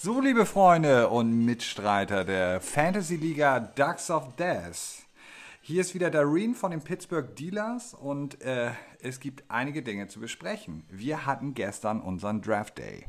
So, liebe Freunde und Mitstreiter der Fantasy Liga Ducks of Death. Hier ist wieder Dareen von den Pittsburgh Dealers und äh, es gibt einige Dinge zu besprechen. Wir hatten gestern unseren Draft Day.